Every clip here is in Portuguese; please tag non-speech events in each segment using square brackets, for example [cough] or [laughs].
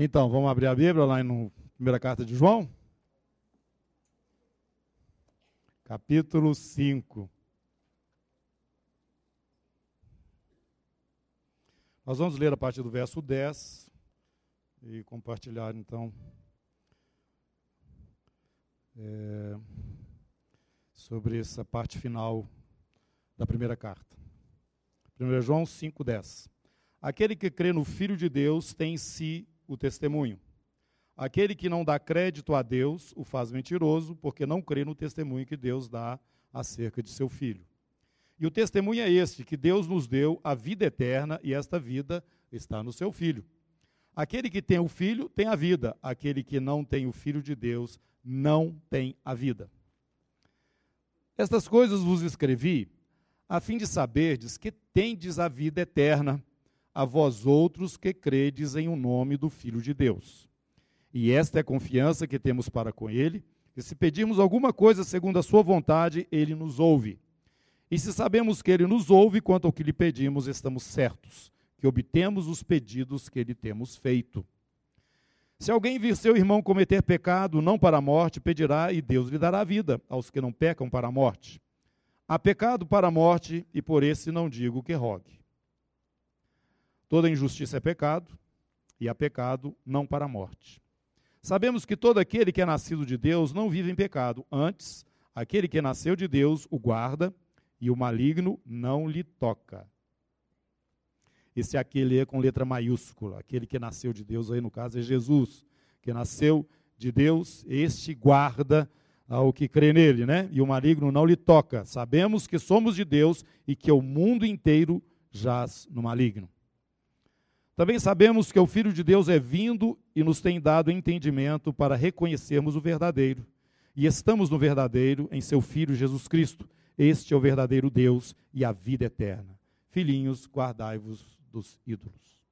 Então, vamos abrir a Bíblia lá na primeira carta de João? Capítulo 5. Nós vamos ler a partir do verso 10 e compartilhar então é, sobre essa parte final da primeira carta. 1 João 5,10. Aquele que crê no Filho de Deus tem em si o testemunho. Aquele que não dá crédito a Deus o faz mentiroso, porque não crê no testemunho que Deus dá acerca de seu Filho. E o testemunho é este: que Deus nos deu a vida eterna e esta vida está no seu Filho. Aquele que tem o Filho tem a vida, aquele que não tem o Filho de Deus não tem a vida. Estas coisas vos escrevi, a fim de saberdes que tendes a vida eterna a vós outros que credes em o um nome do Filho de Deus. E esta é a confiança que temos para com Ele, que se pedirmos alguma coisa segundo a Sua vontade, Ele nos ouve. E se sabemos que Ele nos ouve quanto ao que lhe pedimos, estamos certos que obtemos os pedidos que lhe temos feito. Se alguém vir seu irmão cometer pecado, não para a morte, pedirá e Deus lhe dará vida aos que não pecam para a morte. Há pecado para a morte, e por esse não digo que rogue. Toda injustiça é pecado, e há pecado não para a morte. Sabemos que todo aquele que é nascido de Deus não vive em pecado, antes, aquele que nasceu de Deus o guarda, e o maligno não lhe toca. Esse aquele é com letra maiúscula, aquele que nasceu de Deus, aí no caso é Jesus, que nasceu de Deus, este guarda ao que crê nele, né? E o maligno não lhe toca. Sabemos que somos de Deus e que o mundo inteiro jaz no maligno. Também sabemos que o Filho de Deus é vindo e nos tem dado entendimento para reconhecermos o verdadeiro. E estamos no verdadeiro em seu Filho Jesus Cristo. Este é o verdadeiro Deus e a vida eterna. Filhinhos, guardai-vos dos ídolos.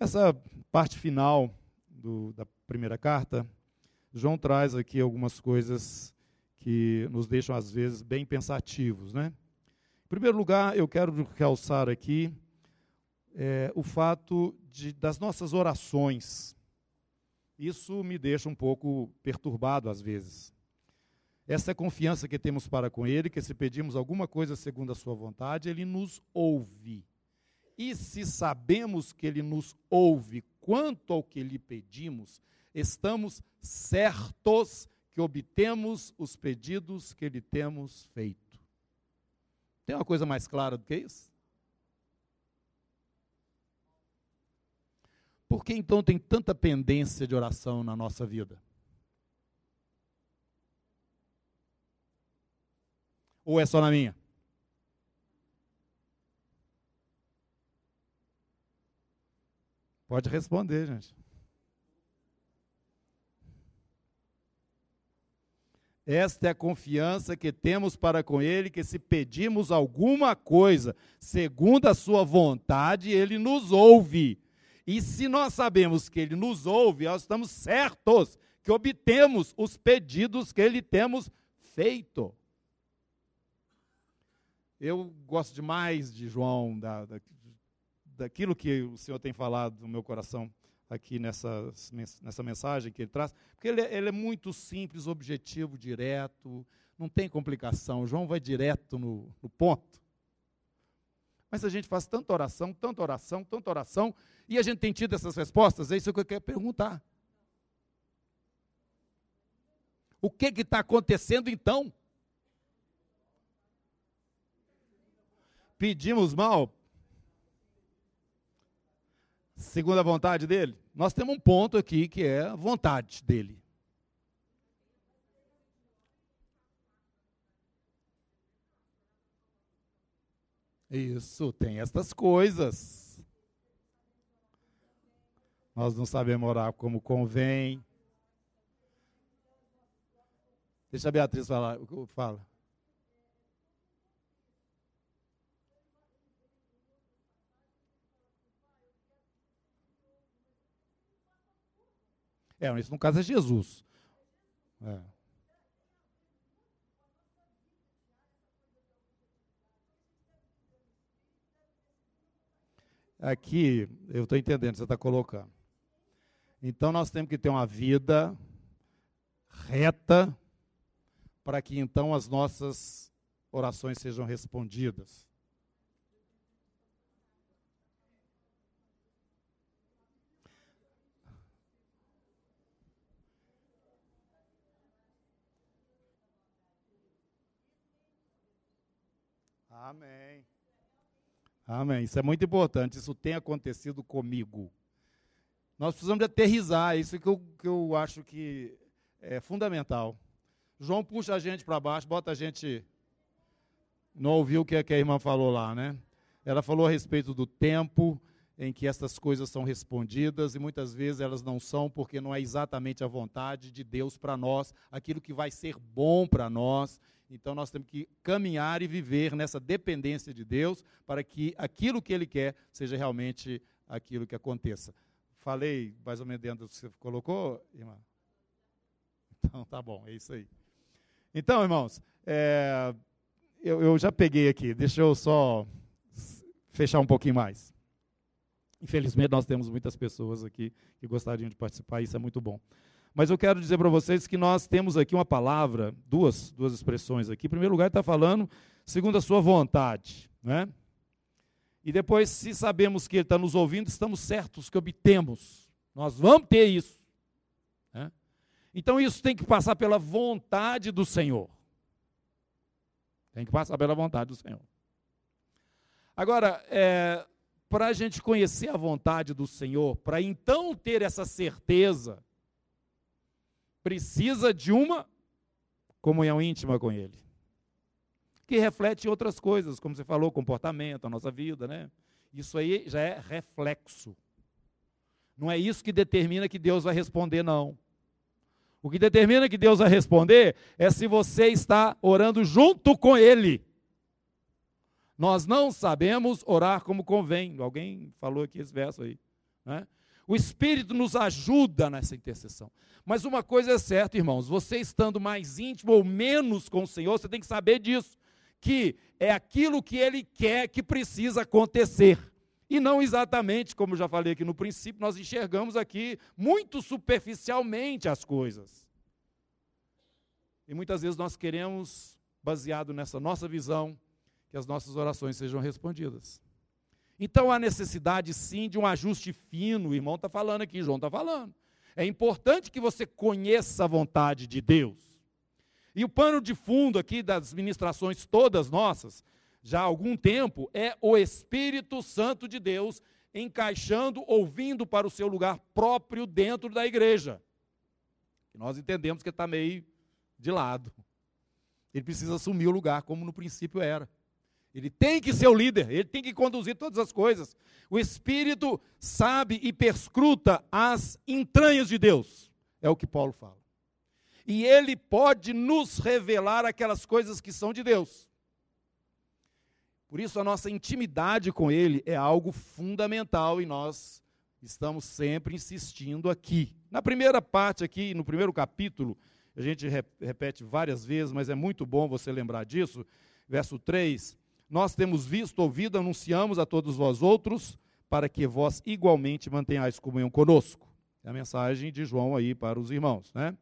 Essa parte final do, da primeira carta, João traz aqui algumas coisas que nos deixam, às vezes, bem pensativos. Né? Em primeiro lugar, eu quero realçar aqui é, o fato de, das nossas orações. Isso me deixa um pouco perturbado às vezes. Essa é a confiança que temos para com Ele, que se pedimos alguma coisa segundo a Sua vontade, Ele nos ouve. E se sabemos que Ele nos ouve quanto ao que lhe pedimos, estamos certos que obtemos os pedidos que lhe temos feito. Tem uma coisa mais clara do que isso? Por que então tem tanta pendência de oração na nossa vida? Ou é só na minha? Pode responder, gente. Esta é a confiança que temos para com Ele, que se pedimos alguma coisa segundo a Sua vontade, Ele nos ouve. E se nós sabemos que Ele nos ouve, nós estamos certos que obtemos os pedidos que Ele temos feito. Eu gosto demais de João, da, da, daquilo que o Senhor tem falado no meu coração aqui nessa, nessa mensagem que ele traz, porque ele, é, ele é muito simples, objetivo, direto, não tem complicação. João vai direto no, no ponto. Mas a gente faz tanta oração, tanta oração, tanta oração, e a gente tem tido essas respostas, é isso que eu quero perguntar. O que está acontecendo então? Pedimos mal? Segundo a vontade dele? Nós temos um ponto aqui que é a vontade dele. Isso, tem estas coisas. Nós não sabemos orar como convém. Deixa a Beatriz falar. Fala. É, isso no caso é Jesus. É. Aqui, eu estou entendendo, você está colocando. Então nós temos que ter uma vida reta para que então as nossas orações sejam respondidas. Amém. Amém. Isso é muito importante. Isso tem acontecido comigo. Nós precisamos de aterrizar. Isso que eu, que eu acho que é fundamental. João puxa a gente para baixo, bota a gente. Não ouviu o que a irmã falou lá, né? Ela falou a respeito do tempo em que essas coisas são respondidas e muitas vezes elas não são porque não é exatamente a vontade de Deus para nós, aquilo que vai ser bom para nós. Então nós temos que caminhar e viver nessa dependência de Deus para que aquilo que Ele quer seja realmente aquilo que aconteça. Falei mais ou menos dentro do que você colocou, irmã? Então tá bom, é isso aí. Então, irmãos, é, eu, eu já peguei aqui, deixa eu só fechar um pouquinho mais. Infelizmente, nós temos muitas pessoas aqui que gostariam de participar, isso é muito bom. Mas eu quero dizer para vocês que nós temos aqui uma palavra, duas, duas expressões aqui. Em primeiro lugar, está falando segundo a sua vontade. Né? E depois, se sabemos que Ele está nos ouvindo, estamos certos que obtemos. Nós vamos ter isso. Né? Então, isso tem que passar pela vontade do Senhor. Tem que passar pela vontade do Senhor. Agora, é, para a gente conhecer a vontade do Senhor, para então ter essa certeza, precisa de uma comunhão íntima com Ele, que reflete outras coisas, como você falou, comportamento, a nossa vida, né? Isso aí já é reflexo. Não é isso que determina que Deus vai responder, não. O que determina que Deus vai responder é se você está orando junto com Ele. Nós não sabemos orar como convém. Alguém falou aqui esse verso aí. Né? O Espírito nos ajuda nessa intercessão. Mas uma coisa é certa, irmãos: você estando mais íntimo ou menos com o Senhor, você tem que saber disso. Que é aquilo que Ele quer que precisa acontecer. E não exatamente, como já falei aqui no princípio, nós enxergamos aqui muito superficialmente as coisas. E muitas vezes nós queremos, baseado nessa nossa visão, que as nossas orações sejam respondidas. Então há necessidade sim de um ajuste fino, o irmão está falando aqui, João está falando. É importante que você conheça a vontade de Deus. E o pano de fundo aqui das ministrações todas nossas, já há algum tempo, é o Espírito Santo de Deus encaixando, ouvindo para o seu lugar próprio dentro da igreja. Nós entendemos que está meio de lado. Ele precisa assumir o lugar como no princípio era. Ele tem que ser o líder, ele tem que conduzir todas as coisas. O Espírito sabe e perscruta as entranhas de Deus, é o que Paulo fala. E ele pode nos revelar aquelas coisas que são de Deus. Por isso, a nossa intimidade com Ele é algo fundamental e nós estamos sempre insistindo aqui. Na primeira parte, aqui, no primeiro capítulo, a gente repete várias vezes, mas é muito bom você lembrar disso. Verso 3: nós temos visto, ouvido, anunciamos a todos vós outros, para que vós igualmente mantenhais comunhão conosco. É a mensagem de João aí para os irmãos, né?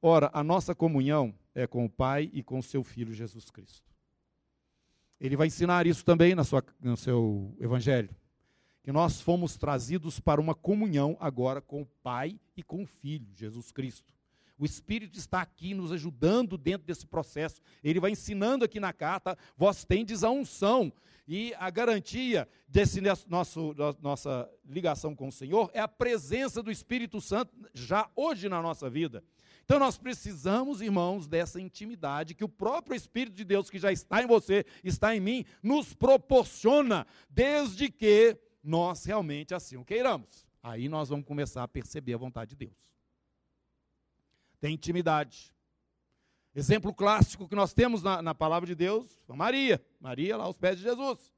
Ora, a nossa comunhão é com o Pai e com seu Filho Jesus Cristo. Ele vai ensinar isso também na sua, no seu evangelho. Que nós fomos trazidos para uma comunhão agora com o Pai e com o Filho, Jesus Cristo. O Espírito está aqui nos ajudando dentro desse processo. Ele vai ensinando aqui na carta, vós tendes a unção. E a garantia desse nosso, nossa ligação com o Senhor é a presença do Espírito Santo já hoje na nossa vida. Então nós precisamos, irmãos, dessa intimidade que o próprio Espírito de Deus que já está em você, está em mim, nos proporciona, desde que nós realmente assim o queiramos. Aí nós vamos começar a perceber a vontade de Deus tem intimidade. Exemplo clássico que nós temos na, na palavra de Deus, Maria. Maria lá aos pés de Jesus.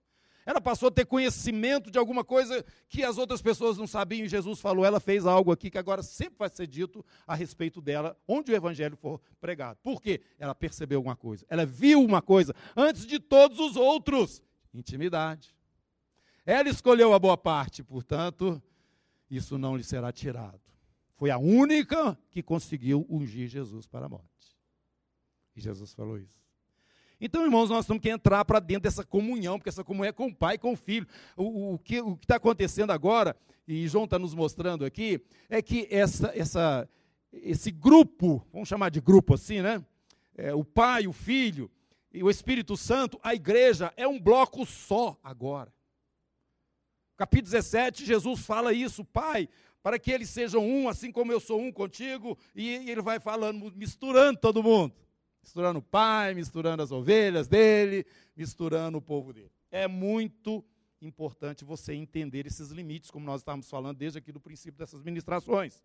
Ela passou a ter conhecimento de alguma coisa que as outras pessoas não sabiam, e Jesus falou, ela fez algo aqui que agora sempre vai ser dito a respeito dela, onde o evangelho for pregado. Por quê? Ela percebeu alguma coisa, ela viu uma coisa, antes de todos os outros, intimidade. Ela escolheu a boa parte, portanto, isso não lhe será tirado. Foi a única que conseguiu ungir Jesus para a morte. E Jesus falou isso. Então, irmãos, nós temos que entrar para dentro dessa comunhão, porque essa comunhão é com o Pai e com o Filho. O, o que está acontecendo agora, e João está nos mostrando aqui, é que essa, essa, esse grupo, vamos chamar de grupo assim, né? É, o Pai, o Filho e o Espírito Santo, a igreja é um bloco só agora. Capítulo 17, Jesus fala isso, Pai, para que eles sejam um, assim como eu sou um contigo, e ele vai falando, misturando todo mundo. Misturando o pai, misturando as ovelhas dele, misturando o povo dele. É muito importante você entender esses limites, como nós estávamos falando desde aqui do princípio dessas ministrações.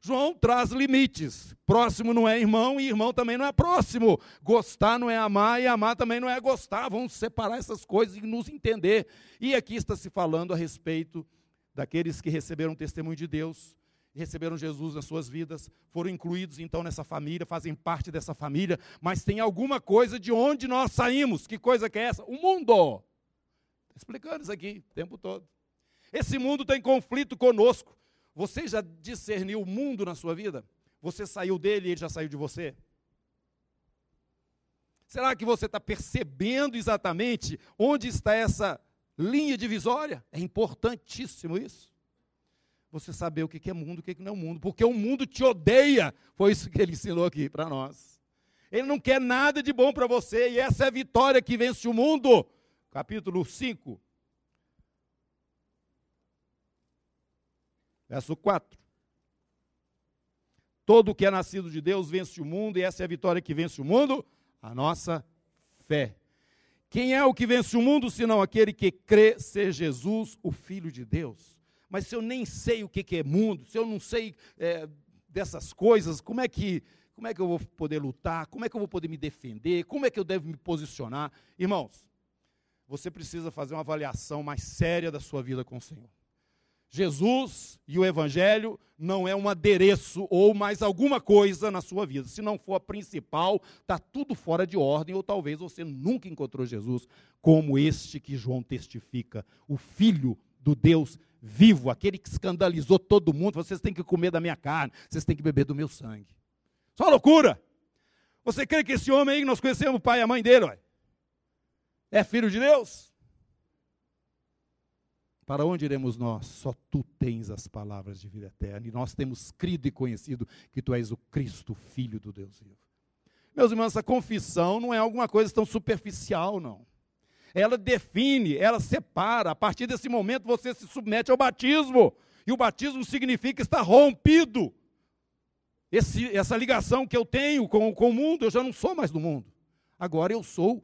João traz limites. Próximo não é irmão e irmão também não é próximo. Gostar não é amar e amar também não é gostar. Vamos separar essas coisas e nos entender. E aqui está se falando a respeito daqueles que receberam o testemunho de Deus, receberam Jesus nas suas vidas, foram incluídos então nessa família, fazem parte dessa família, mas tem alguma coisa de onde nós saímos. Que coisa que é essa? O mundo. Estou explicando isso aqui o tempo todo. Esse mundo tem conflito conosco. Você já discerniu o mundo na sua vida? Você saiu dele e ele já saiu de você? Será que você está percebendo exatamente onde está essa linha divisória? É importantíssimo isso você saber o que é mundo o que não é mundo, porque o mundo te odeia. Foi isso que ele ensinou aqui para nós. Ele não quer nada de bom para você, e essa é a vitória que vence o mundo. Capítulo 5, verso 4. Todo que é nascido de Deus vence o mundo, e essa é a vitória que vence o mundo, a nossa fé. Quem é o que vence o mundo, senão aquele que crê ser Jesus, o Filho de Deus? mas se eu nem sei o que é mundo, se eu não sei é, dessas coisas, como é que como é que eu vou poder lutar? Como é que eu vou poder me defender? Como é que eu devo me posicionar? Irmãos, você precisa fazer uma avaliação mais séria da sua vida com o Senhor. Jesus e o Evangelho não é um adereço ou mais alguma coisa na sua vida. Se não for a principal, está tudo fora de ordem, ou talvez você nunca encontrou Jesus como este que João testifica, o Filho do Deus vivo, aquele que escandalizou todo mundo, vocês têm que comer da minha carne, vocês têm que beber do meu sangue. Só loucura! Você crê que esse homem aí, nós conhecemos o pai e a mãe dele, ué, é filho de Deus? Para onde iremos nós? Só tu tens as palavras de vida eterna, e nós temos crido e conhecido que tu és o Cristo, Filho do Deus vivo. Meus irmãos, essa confissão não é alguma coisa tão superficial, não ela define, ela separa. A partir desse momento você se submete ao batismo. E o batismo significa estar rompido. Esse, essa ligação que eu tenho com, com o mundo, eu já não sou mais do mundo. Agora eu sou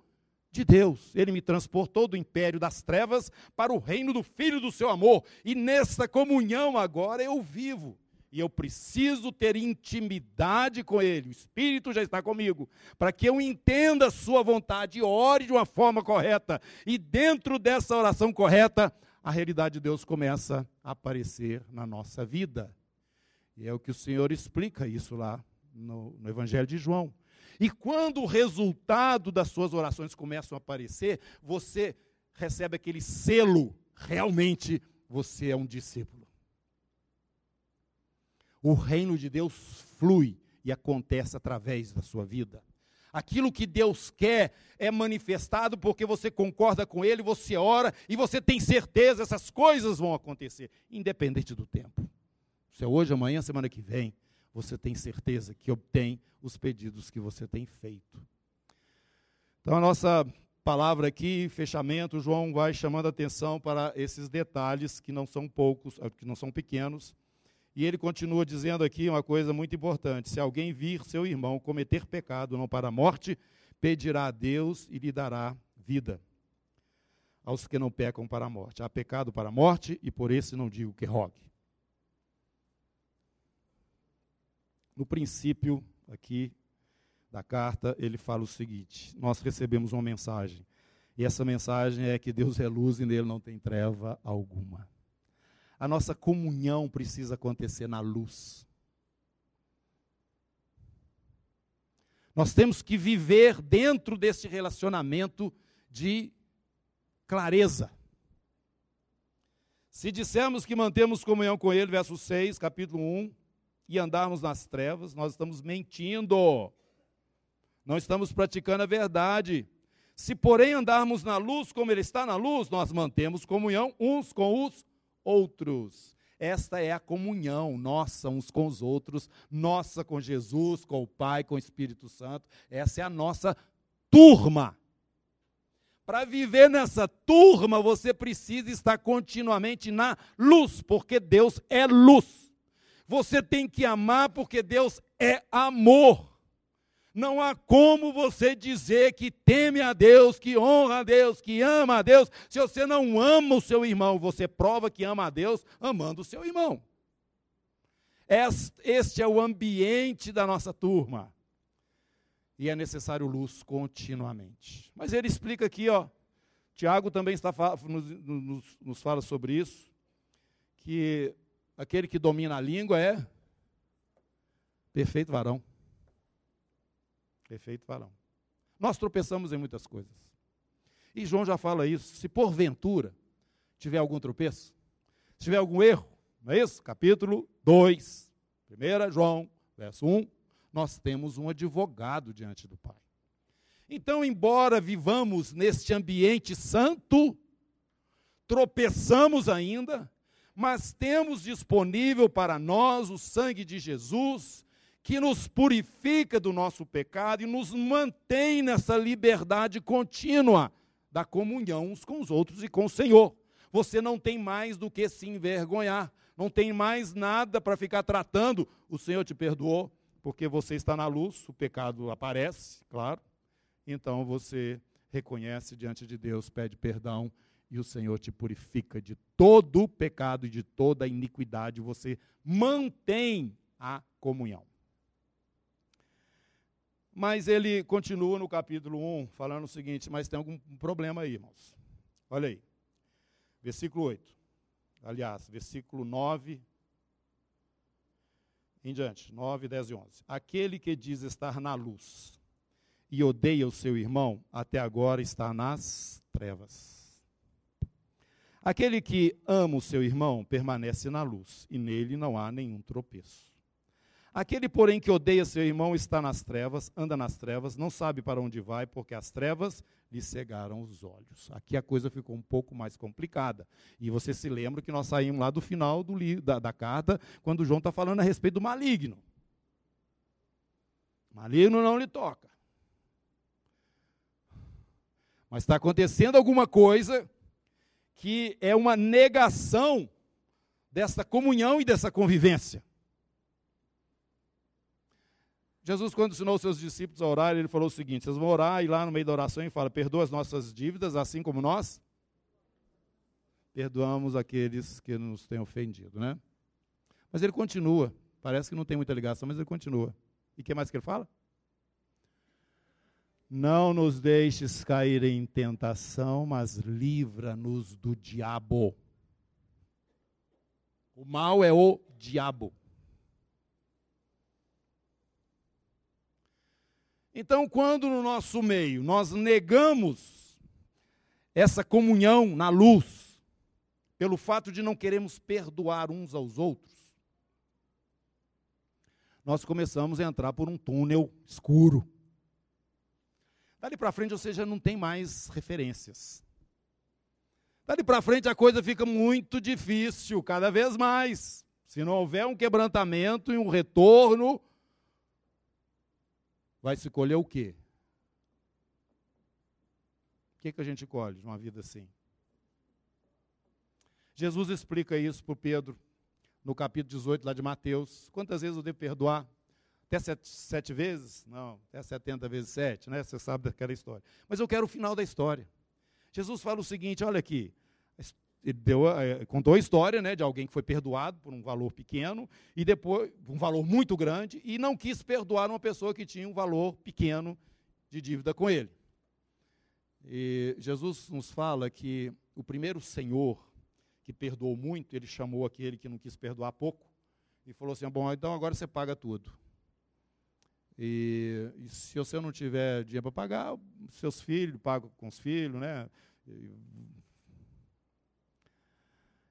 de Deus. Ele me transportou do império das trevas para o reino do Filho do seu amor. E nessa comunhão agora eu vivo. E eu preciso ter intimidade com Ele. O Espírito já está comigo. Para que eu entenda a Sua vontade e ore de uma forma correta. E dentro dessa oração correta, a realidade de Deus começa a aparecer na nossa vida. E é o que o Senhor explica isso lá no, no Evangelho de João. E quando o resultado das suas orações começam a aparecer, você recebe aquele selo, realmente você é um discípulo o reino de Deus flui e acontece através da sua vida. Aquilo que Deus quer é manifestado porque você concorda com Ele, você ora e você tem certeza, essas coisas vão acontecer, independente do tempo. Se é hoje, amanhã, semana que vem, você tem certeza que obtém os pedidos que você tem feito. Então, a nossa palavra aqui, fechamento, João vai chamando a atenção para esses detalhes que não são poucos, que não são pequenos e ele continua dizendo aqui uma coisa muito importante: se alguém vir seu irmão cometer pecado não para a morte, pedirá a Deus e lhe dará vida. Aos que não pecam para a morte. Há pecado para a morte, e por esse não digo que rogue. No princípio aqui da carta, ele fala o seguinte: nós recebemos uma mensagem, e essa mensagem é que Deus é luz e nele não tem treva alguma a nossa comunhão precisa acontecer na luz. Nós temos que viver dentro desse relacionamento de clareza. Se dissermos que mantemos comunhão com Ele, verso 6, capítulo 1, e andarmos nas trevas, nós estamos mentindo. Não estamos praticando a verdade. Se, porém, andarmos na luz como Ele está na luz, nós mantemos comunhão uns com os outros. Esta é a comunhão nossa uns com os outros, nossa com Jesus, com o Pai, com o Espírito Santo. Essa é a nossa turma. Para viver nessa turma, você precisa estar continuamente na luz, porque Deus é luz. Você tem que amar, porque Deus é amor. Não há como você dizer que teme a Deus, que honra a Deus, que ama a Deus, se você não ama o seu irmão. Você prova que ama a Deus amando o seu irmão. Este é o ambiente da nossa turma. E é necessário luz continuamente. Mas ele explica aqui, ó. Tiago também está, nos, nos, nos fala sobre isso, que aquele que domina a língua é perfeito varão. Perfeito varão. Nós tropeçamos em muitas coisas. E João já fala isso. Se porventura tiver algum tropeço, se tiver algum erro, não é isso? Capítulo 2, 1 João, verso 1, nós temos um advogado diante do Pai. Então, embora vivamos neste ambiente santo, tropeçamos ainda, mas temos disponível para nós o sangue de Jesus, que nos purifica do nosso pecado e nos mantém nessa liberdade contínua da comunhão uns com os outros e com o Senhor. Você não tem mais do que se envergonhar, não tem mais nada para ficar tratando. O Senhor te perdoou, porque você está na luz, o pecado aparece, claro. Então você reconhece diante de Deus, pede perdão e o Senhor te purifica de todo o pecado e de toda a iniquidade. Você mantém a comunhão. Mas ele continua no capítulo 1, falando o seguinte: mas tem algum problema aí, irmãos. Olha aí. Versículo 8. Aliás, versículo 9 em diante. 9, 10 e 11. Aquele que diz estar na luz e odeia o seu irmão, até agora está nas trevas. Aquele que ama o seu irmão permanece na luz, e nele não há nenhum tropeço. Aquele, porém, que odeia seu irmão está nas trevas, anda nas trevas, não sabe para onde vai, porque as trevas lhe cegaram os olhos. Aqui a coisa ficou um pouco mais complicada. E você se lembra que nós saímos lá do final do da, da carta, quando João está falando a respeito do maligno. Maligno não lhe toca. Mas está acontecendo alguma coisa que é uma negação dessa comunhão e dessa convivência. Jesus, quando ensinou os seus discípulos a orar, ele falou o seguinte: vocês vão orar e lá no meio da oração ele fala: perdoa as nossas dívidas, assim como nós perdoamos aqueles que nos têm ofendido, né? Mas ele continua, parece que não tem muita ligação, mas ele continua. E o que mais que ele fala? Não nos deixes cair em tentação, mas livra-nos do diabo. O mal é o diabo. Então, quando no nosso meio nós negamos essa comunhão na luz, pelo fato de não queremos perdoar uns aos outros, nós começamos a entrar por um túnel escuro. Dali para frente você já não tem mais referências. Dali para frente a coisa fica muito difícil, cada vez mais. Se não houver um quebrantamento e um retorno vai se colher o quê? O que, que a gente colhe de uma vida assim? Jesus explica isso para Pedro no capítulo 18 lá de Mateus. Quantas vezes eu devo perdoar? Até sete, sete, vezes? Não, até 70 vezes sete, né? Você sabe daquela história. Mas eu quero o final da história. Jesus fala o seguinte: olha aqui, ele deu, é, contou a história né, de alguém que foi perdoado por um valor pequeno e depois um valor muito grande e não quis perdoar uma pessoa que tinha um valor pequeno de dívida com ele. E Jesus nos fala que o primeiro Senhor que perdoou muito, ele chamou aquele que não quis perdoar pouco e falou assim: bom, então agora você paga tudo. E, e se você não tiver dinheiro para pagar, seus filhos pagam com os filhos, né?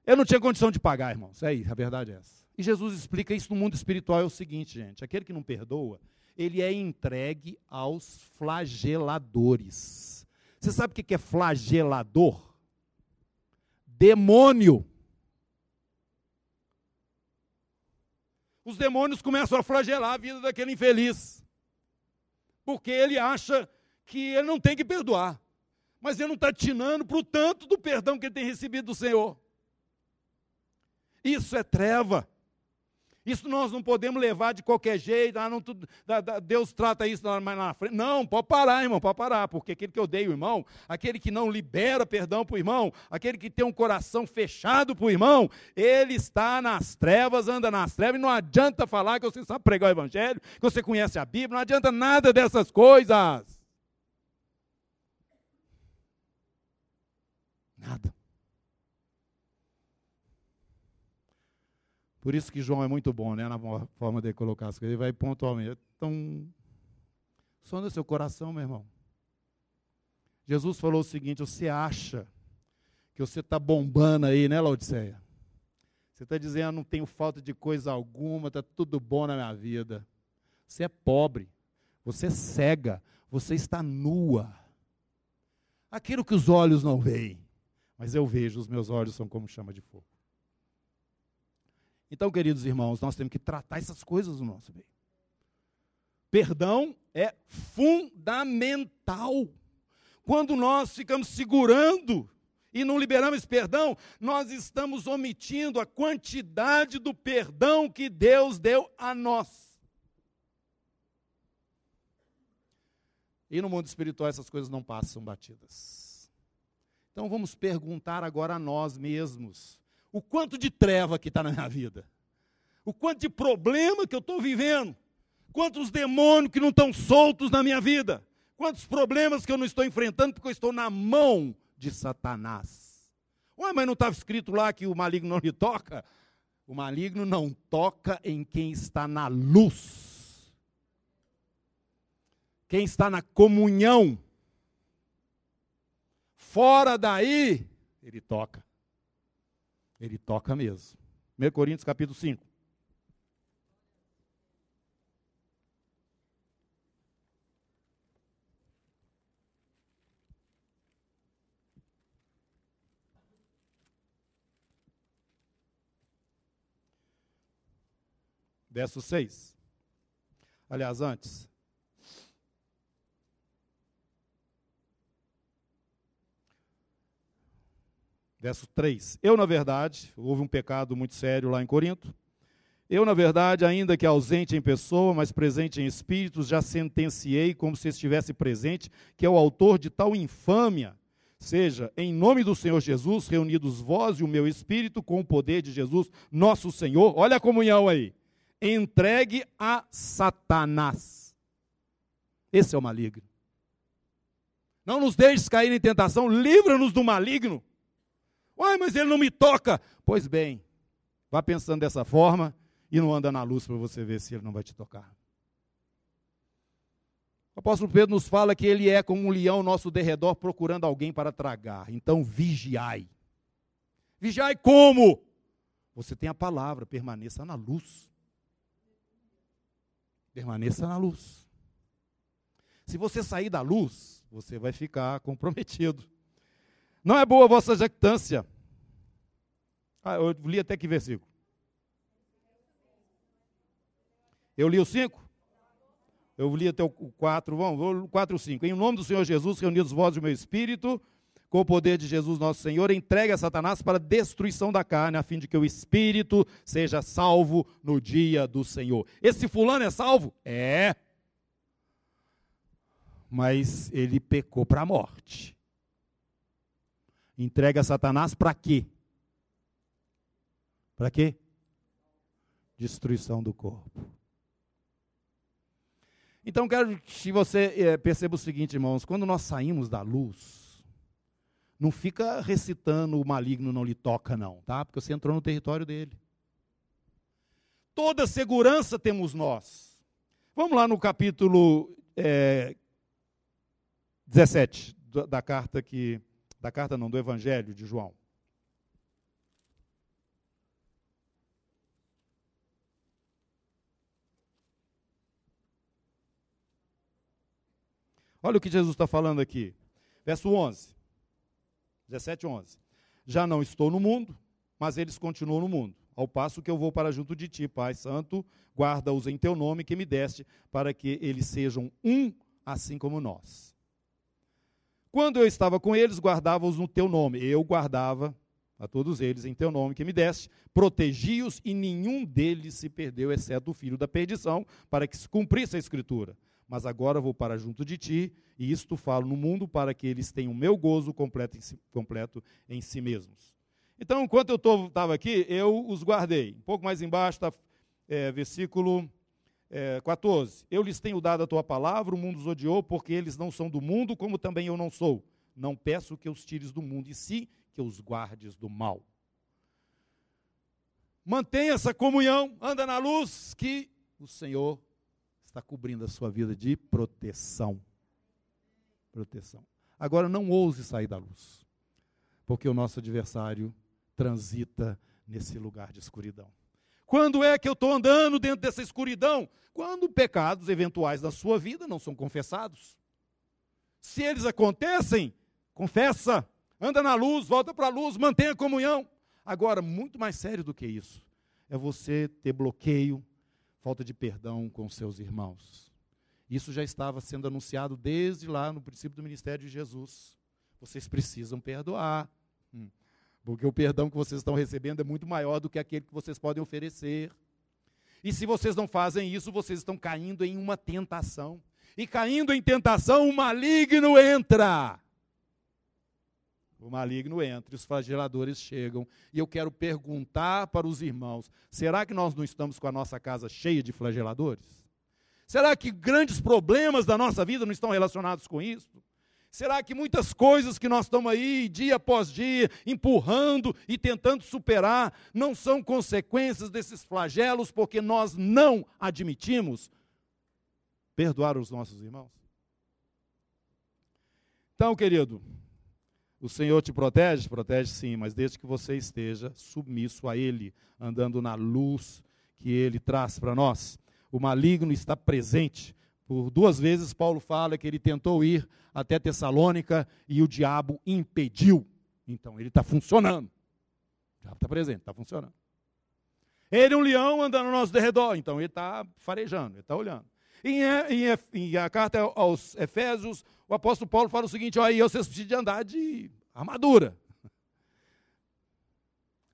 Eu não tinha condição de pagar, irmãos. É aí, a verdade é essa. E Jesus explica isso no mundo espiritual é o seguinte, gente: aquele que não perdoa, ele é entregue aos flageladores. Você sabe o que é flagelador? Demônio. Os demônios começam a flagelar a vida daquele infeliz. Porque ele acha que ele não tem que perdoar. Mas ele não está tinando para o tanto do perdão que ele tem recebido do Senhor. Isso é treva. Isso nós não podemos levar de qualquer jeito. Ah, não, da, da, Deus trata isso mais na frente. Não, pode parar, irmão, pode parar. Porque aquele que odeia o irmão, aquele que não libera perdão para o irmão, aquele que tem um coração fechado para o irmão, ele está nas trevas, anda nas trevas. E não adianta falar que você sabe pregar o evangelho, que você conhece a Bíblia, não adianta nada dessas coisas. Nada. Por isso que João é muito bom, né, na forma de colocar as coisas. Ele vai pontualmente. Então, sonda seu coração, meu irmão. Jesus falou o seguinte: você acha que você está bombando aí, né, Laodiceia? Você está dizendo, não tenho falta de coisa alguma, está tudo bom na minha vida. Você é pobre, você é cega, você está nua. Aquilo que os olhos não veem, mas eu vejo, os meus olhos são como chama de fogo. Então, queridos irmãos, nós temos que tratar essas coisas no nosso meio. Perdão é fundamental. Quando nós ficamos segurando e não liberamos perdão, nós estamos omitindo a quantidade do perdão que Deus deu a nós. E no mundo espiritual essas coisas não passam batidas. Então vamos perguntar agora a nós mesmos: o quanto de treva que está na minha vida, o quanto de problema que eu estou vivendo, quantos demônios que não estão soltos na minha vida, quantos problemas que eu não estou enfrentando porque eu estou na mão de Satanás. Ué, mas não estava escrito lá que o maligno não lhe toca? O maligno não toca em quem está na luz. Quem está na comunhão. Fora daí, ele toca. Ele toca mesmo. 1 Coríntios capítulo 5. Verso 6. Aliás, antes. Verso 3. Eu, na verdade, houve um pecado muito sério lá em Corinto. Eu, na verdade, ainda que ausente em pessoa, mas presente em espírito, já sentenciei como se estivesse presente, que é o autor de tal infâmia. Seja, em nome do Senhor Jesus, reunidos vós e o meu espírito, com o poder de Jesus, nosso Senhor. Olha a comunhão aí. Entregue a Satanás. Esse é o maligno. Não nos deixes cair em tentação, livra-nos do maligno. Uai, mas ele não me toca. Pois bem, vá pensando dessa forma e não anda na luz para você ver se ele não vai te tocar. O apóstolo Pedro nos fala que ele é como um leão nosso derredor procurando alguém para tragar. Então vigiai. Vigiai como? Você tem a palavra, permaneça na luz. Permaneça na luz. Se você sair da luz, você vai ficar comprometido. Não é boa a vossa jactância. Ah, eu li até que versículo? Eu li o 5? Eu li até o 4, vamos, o 4 e 5. Em nome do Senhor Jesus, reunidos vós e o meu espírito, com o poder de Jesus nosso Senhor, entregue a Satanás para a destruição da carne, a fim de que o espírito seja salvo no dia do Senhor. Esse fulano é salvo? É. Mas ele pecou para a morte. Entrega a Satanás para quê? Para quê? Destruição do corpo. Então, quero que você é, perceba o seguinte, irmãos: quando nós saímos da luz, não fica recitando o maligno não lhe toca, não, tá? Porque você entrou no território dele. Toda segurança temos nós. Vamos lá no capítulo é, 17 da carta que da carta não, do Evangelho de João. Olha o que Jesus está falando aqui. Verso 11. 17, 11. Já não estou no mundo, mas eles continuam no mundo. Ao passo que eu vou para junto de ti, Pai Santo, guarda-os em teu nome que me deste, para que eles sejam um, assim como nós. Quando eu estava com eles, guardava-os no teu nome. Eu guardava a todos eles em teu nome que me deste, protegi-os e nenhum deles se perdeu, exceto o filho da perdição, para que se cumprisse a escritura. Mas agora vou para junto de ti, e isto falo no mundo para que eles tenham o meu gozo completo em si, completo em si mesmos. Então, enquanto eu estava aqui, eu os guardei. Um pouco mais embaixo está é, versículo é, 14. Eu lhes tenho dado a tua palavra, o mundo os odiou, porque eles não são do mundo, como também eu não sou. Não peço que os tires do mundo, e sim que os guardes do mal. Mantenha essa comunhão, anda na luz, que o Senhor está cobrindo a sua vida de proteção. Proteção. Agora não ouse sair da luz, porque o nosso adversário transita nesse lugar de escuridão. Quando é que eu estou andando dentro dessa escuridão? Quando pecados eventuais da sua vida não são confessados. Se eles acontecem, confessa, anda na luz, volta para a luz, mantenha a comunhão. Agora, muito mais sério do que isso, é você ter bloqueio, falta de perdão com seus irmãos. Isso já estava sendo anunciado desde lá no princípio do ministério de Jesus. Vocês precisam perdoar. Hum. Porque o perdão que vocês estão recebendo é muito maior do que aquele que vocês podem oferecer. E se vocês não fazem isso, vocês estão caindo em uma tentação. E caindo em tentação, o maligno entra o maligno entra, os flageladores chegam. E eu quero perguntar para os irmãos: será que nós não estamos com a nossa casa cheia de flageladores? Será que grandes problemas da nossa vida não estão relacionados com isso? Será que muitas coisas que nós estamos aí, dia após dia, empurrando e tentando superar, não são consequências desses flagelos porque nós não admitimos perdoar os nossos irmãos? Então, querido, o Senhor te protege? Protege sim, mas desde que você esteja submisso a Ele, andando na luz que Ele traz para nós. O maligno está presente. Por duas vezes, Paulo fala que ele tentou ir até Tessalônica e o diabo impediu. Então, ele está funcionando. O diabo está presente, está funcionando. Ele é um leão andando ao nosso derredor, então ele está farejando, ele está olhando. Em, em, em, a carta aos Efésios, o apóstolo Paulo fala o seguinte: olha, vocês precisam de andar de armadura. [laughs]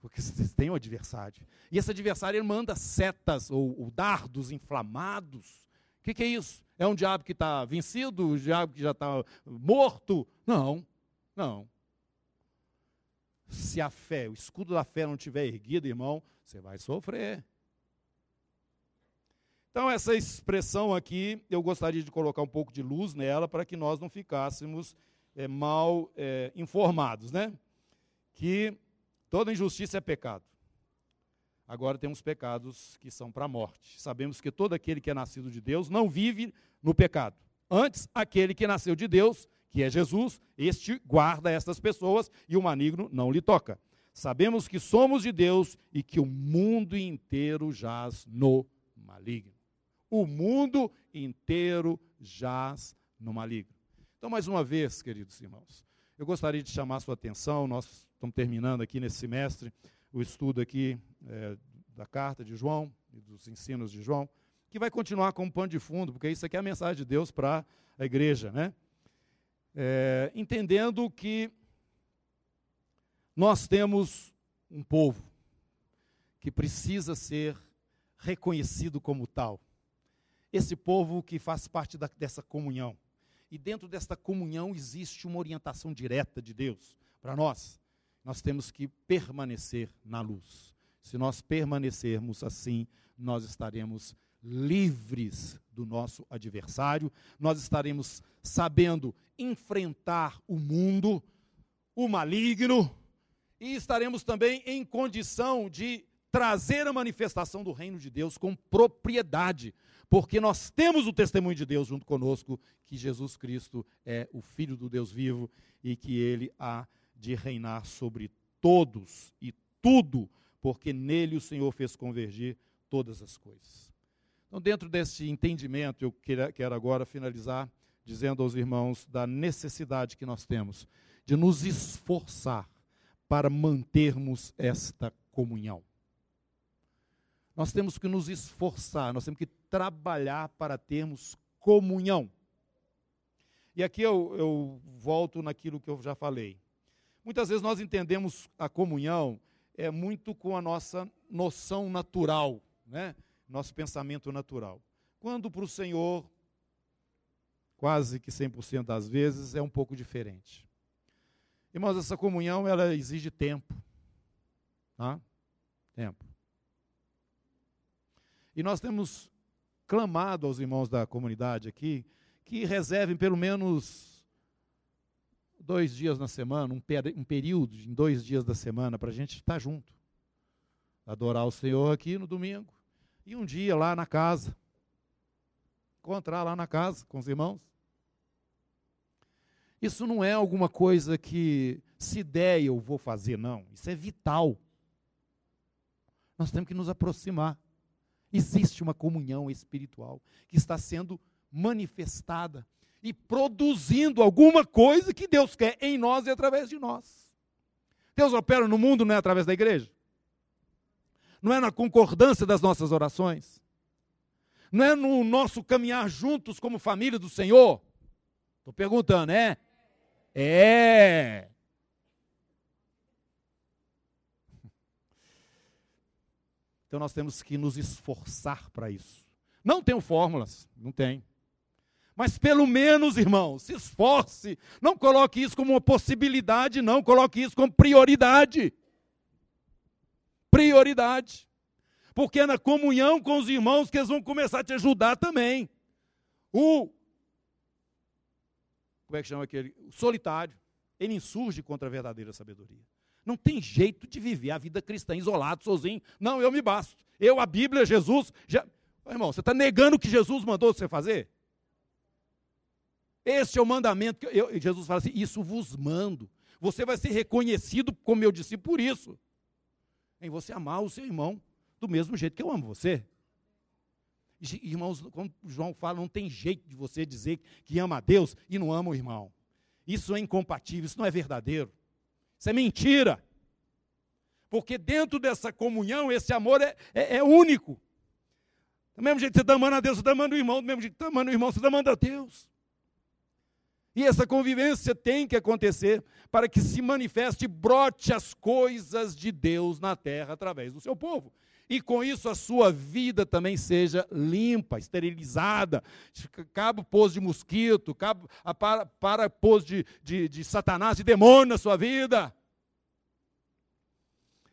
Porque vocês têm um adversário. E esse adversário ele manda setas ou, ou dardos inflamados. O que, que, é isso? É um diabo que está vencido? Um diabo que já está morto? Não, não. Se a fé, o escudo da fé não estiver erguido, irmão, você vai sofrer. Então, essa expressão aqui, eu gostaria de colocar um pouco de luz nela para que nós não ficássemos é, mal é, informados, né? Que toda injustiça é pecado. Agora temos pecados que são para a morte. Sabemos que todo aquele que é nascido de Deus não vive no pecado. Antes, aquele que nasceu de Deus, que é Jesus, este guarda estas pessoas e o maligno não lhe toca. Sabemos que somos de Deus e que o mundo inteiro jaz no maligno o mundo inteiro jaz no maligno. Então, mais uma vez, queridos irmãos, eu gostaria de chamar sua atenção, nós estamos terminando aqui nesse semestre o estudo aqui é, da carta de João e dos ensinos de João, que vai continuar como pano de fundo, porque isso aqui é a mensagem de Deus para a igreja, né? É, entendendo que nós temos um povo que precisa ser reconhecido como tal esse povo que faz parte da, dessa comunhão. E dentro desta comunhão existe uma orientação direta de Deus para nós. Nós temos que permanecer na luz. Se nós permanecermos assim, nós estaremos livres do nosso adversário, nós estaremos sabendo enfrentar o mundo, o maligno, e estaremos também em condição de trazer a manifestação do reino de Deus com propriedade, porque nós temos o testemunho de Deus junto conosco, que Jesus Cristo é o Filho do Deus vivo e que ele há de reinar sobre todos e tudo, porque nele o Senhor fez convergir todas as coisas. Então, dentro desse entendimento, eu quero agora finalizar dizendo aos irmãos da necessidade que nós temos de nos esforçar para mantermos esta comunhão. Nós temos que nos esforçar, nós temos que trabalhar para termos comunhão. E aqui eu, eu volto naquilo que eu já falei. Muitas vezes nós entendemos a comunhão é muito com a nossa noção natural, né? nosso pensamento natural. Quando para o Senhor, quase que 100% das vezes, é um pouco diferente. Irmãos, essa comunhão ela exige tempo. Tá? Tempo. E nós temos clamado aos irmãos da comunidade aqui que reservem pelo menos dois dias na semana, um, per um período em dois dias da semana para a gente estar junto. Adorar o Senhor aqui no domingo e um dia lá na casa. Encontrar lá na casa com os irmãos. Isso não é alguma coisa que, se der, eu vou fazer, não. Isso é vital. Nós temos que nos aproximar. Existe uma comunhão espiritual que está sendo manifestada e produzindo alguma coisa que Deus quer em nós e através de nós. Deus opera no mundo não é através da igreja? Não é na concordância das nossas orações? Não é no nosso caminhar juntos como família do Senhor? Estou perguntando, é? É. Então nós temos que nos esforçar para isso. Não tenho fórmulas, não tem. Mas pelo menos, irmão, se esforce. Não coloque isso como uma possibilidade, não. Coloque isso como prioridade. Prioridade. Porque é na comunhão com os irmãos que eles vão começar a te ajudar também. O. Como é que chama aquele? O solitário. Ele insurge contra a verdadeira sabedoria. Não tem jeito de viver a vida cristã isolado, sozinho. Não, eu me basto. Eu, a Bíblia, Jesus. Já... Irmão, você está negando o que Jesus mandou você fazer? Este é o mandamento que eu, Jesus fala assim: Isso vos mando. Você vai ser reconhecido como meu discípulo por isso. Em você amar o seu irmão do mesmo jeito que eu amo você. Irmãos, como João fala, não tem jeito de você dizer que ama a Deus e não ama o irmão. Isso é incompatível, isso não é verdadeiro. Isso é mentira. Porque dentro dessa comunhão, esse amor é, é, é único. Do mesmo jeito que você está amando a Deus, você está amando o irmão. Do mesmo jeito que você está amando o irmão, você está amando a Deus. E essa convivência tem que acontecer para que se manifeste e brote as coisas de Deus na terra através do seu povo. E com isso a sua vida também seja limpa, esterilizada, cabo pôs de mosquito, cabo, para, para pôs de, de, de satanás, de demônio na sua vida.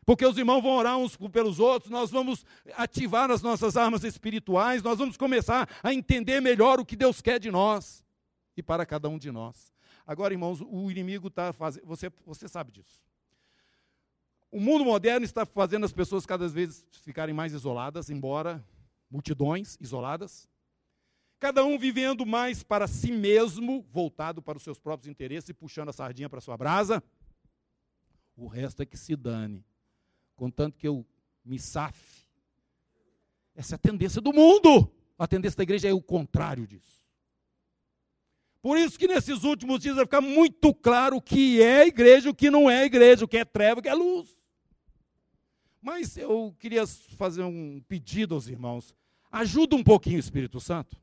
Porque os irmãos vão orar uns pelos outros, nós vamos ativar as nossas armas espirituais, nós vamos começar a entender melhor o que Deus quer de nós e para cada um de nós. Agora, irmãos, o inimigo está fazendo. Você, você sabe disso. O mundo moderno está fazendo as pessoas cada vez ficarem mais isoladas, embora multidões isoladas. Cada um vivendo mais para si mesmo, voltado para os seus próprios interesses e puxando a sardinha para a sua brasa. O resto é que se dane. Contanto que eu me safe. Essa é a tendência do mundo. A tendência da igreja é o contrário disso. Por isso que nesses últimos dias vai ficar muito claro o que é igreja, o que não é igreja, o que é treva, o que é luz. Mas eu queria fazer um pedido aos irmãos. Ajuda um pouquinho o Espírito Santo.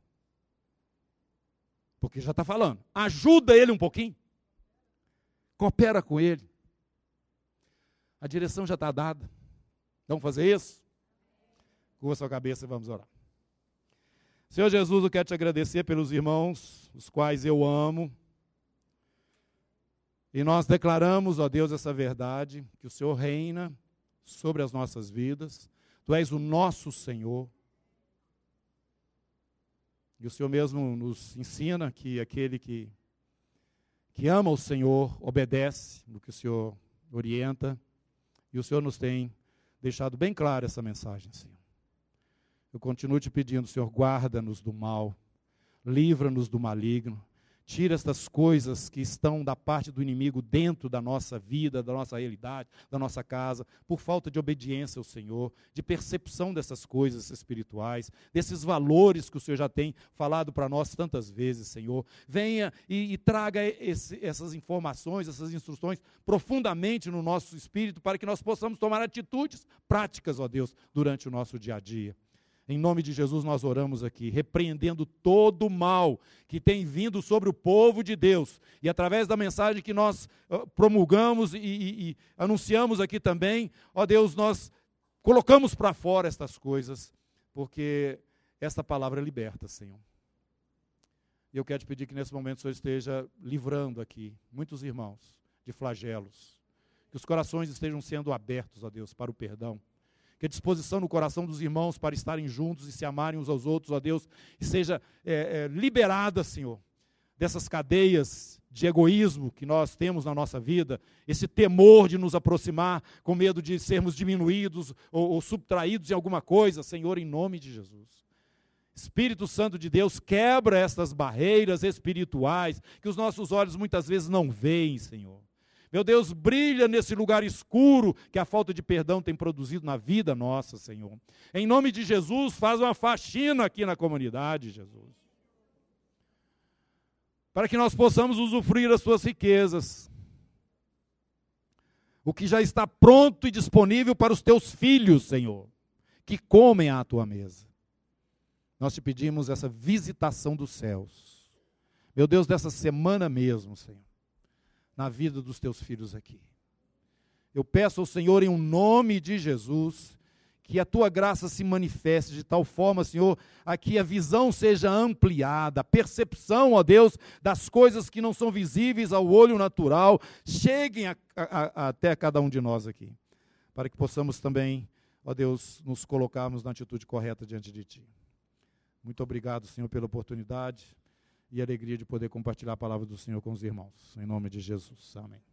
Porque já está falando. Ajuda ele um pouquinho. Coopera com ele. A direção já está dada. Vamos fazer isso? Curva sua cabeça e vamos orar. Senhor Jesus, eu quero te agradecer pelos irmãos, os quais eu amo. E nós declaramos, ó Deus, essa verdade, que o Senhor reina sobre as nossas vidas. Tu és o nosso Senhor. E o Senhor mesmo nos ensina que aquele que, que ama o Senhor obedece no que o Senhor orienta. E o Senhor nos tem deixado bem clara essa mensagem, Senhor. Eu continuo te pedindo, Senhor, guarda-nos do mal, livra-nos do maligno, Tira estas coisas que estão da parte do inimigo dentro da nossa vida, da nossa realidade, da nossa casa, por falta de obediência ao Senhor, de percepção dessas coisas espirituais, desses valores que o Senhor já tem falado para nós tantas vezes, Senhor. Venha e, e traga esse, essas informações, essas instruções profundamente no nosso espírito, para que nós possamos tomar atitudes práticas, ó Deus, durante o nosso dia a dia. Em nome de Jesus nós oramos aqui, repreendendo todo o mal que tem vindo sobre o povo de Deus. E através da mensagem que nós promulgamos e, e, e anunciamos aqui também, ó Deus, nós colocamos para fora estas coisas, porque esta palavra liberta, Senhor. E eu quero te pedir que nesse momento o Senhor esteja livrando aqui muitos irmãos de flagelos. Que os corações estejam sendo abertos, ó Deus, para o perdão que a disposição no coração dos irmãos para estarem juntos e se amarem uns aos outros, ó Deus, seja é, é, liberada, Senhor, dessas cadeias de egoísmo que nós temos na nossa vida, esse temor de nos aproximar, com medo de sermos diminuídos ou, ou subtraídos em alguma coisa, Senhor, em nome de Jesus. Espírito Santo de Deus, quebra estas barreiras espirituais que os nossos olhos muitas vezes não veem, Senhor. Meu Deus, brilha nesse lugar escuro que a falta de perdão tem produzido na vida nossa, Senhor. Em nome de Jesus, faz uma faxina aqui na comunidade, Jesus. Para que nós possamos usufruir as suas riquezas. O que já está pronto e disponível para os teus filhos, Senhor, que comem à tua mesa. Nós te pedimos essa visitação dos céus. Meu Deus, dessa semana mesmo, Senhor na vida dos teus filhos aqui. Eu peço ao Senhor, em um nome de Jesus, que a tua graça se manifeste de tal forma, Senhor, a que a visão seja ampliada, a percepção, ó Deus, das coisas que não são visíveis ao olho natural, cheguem a, a, a, até cada um de nós aqui, para que possamos também, ó Deus, nos colocarmos na atitude correta diante de Ti. Muito obrigado, Senhor, pela oportunidade e alegria de poder compartilhar a palavra do Senhor com os irmãos. Em nome de Jesus. Amém.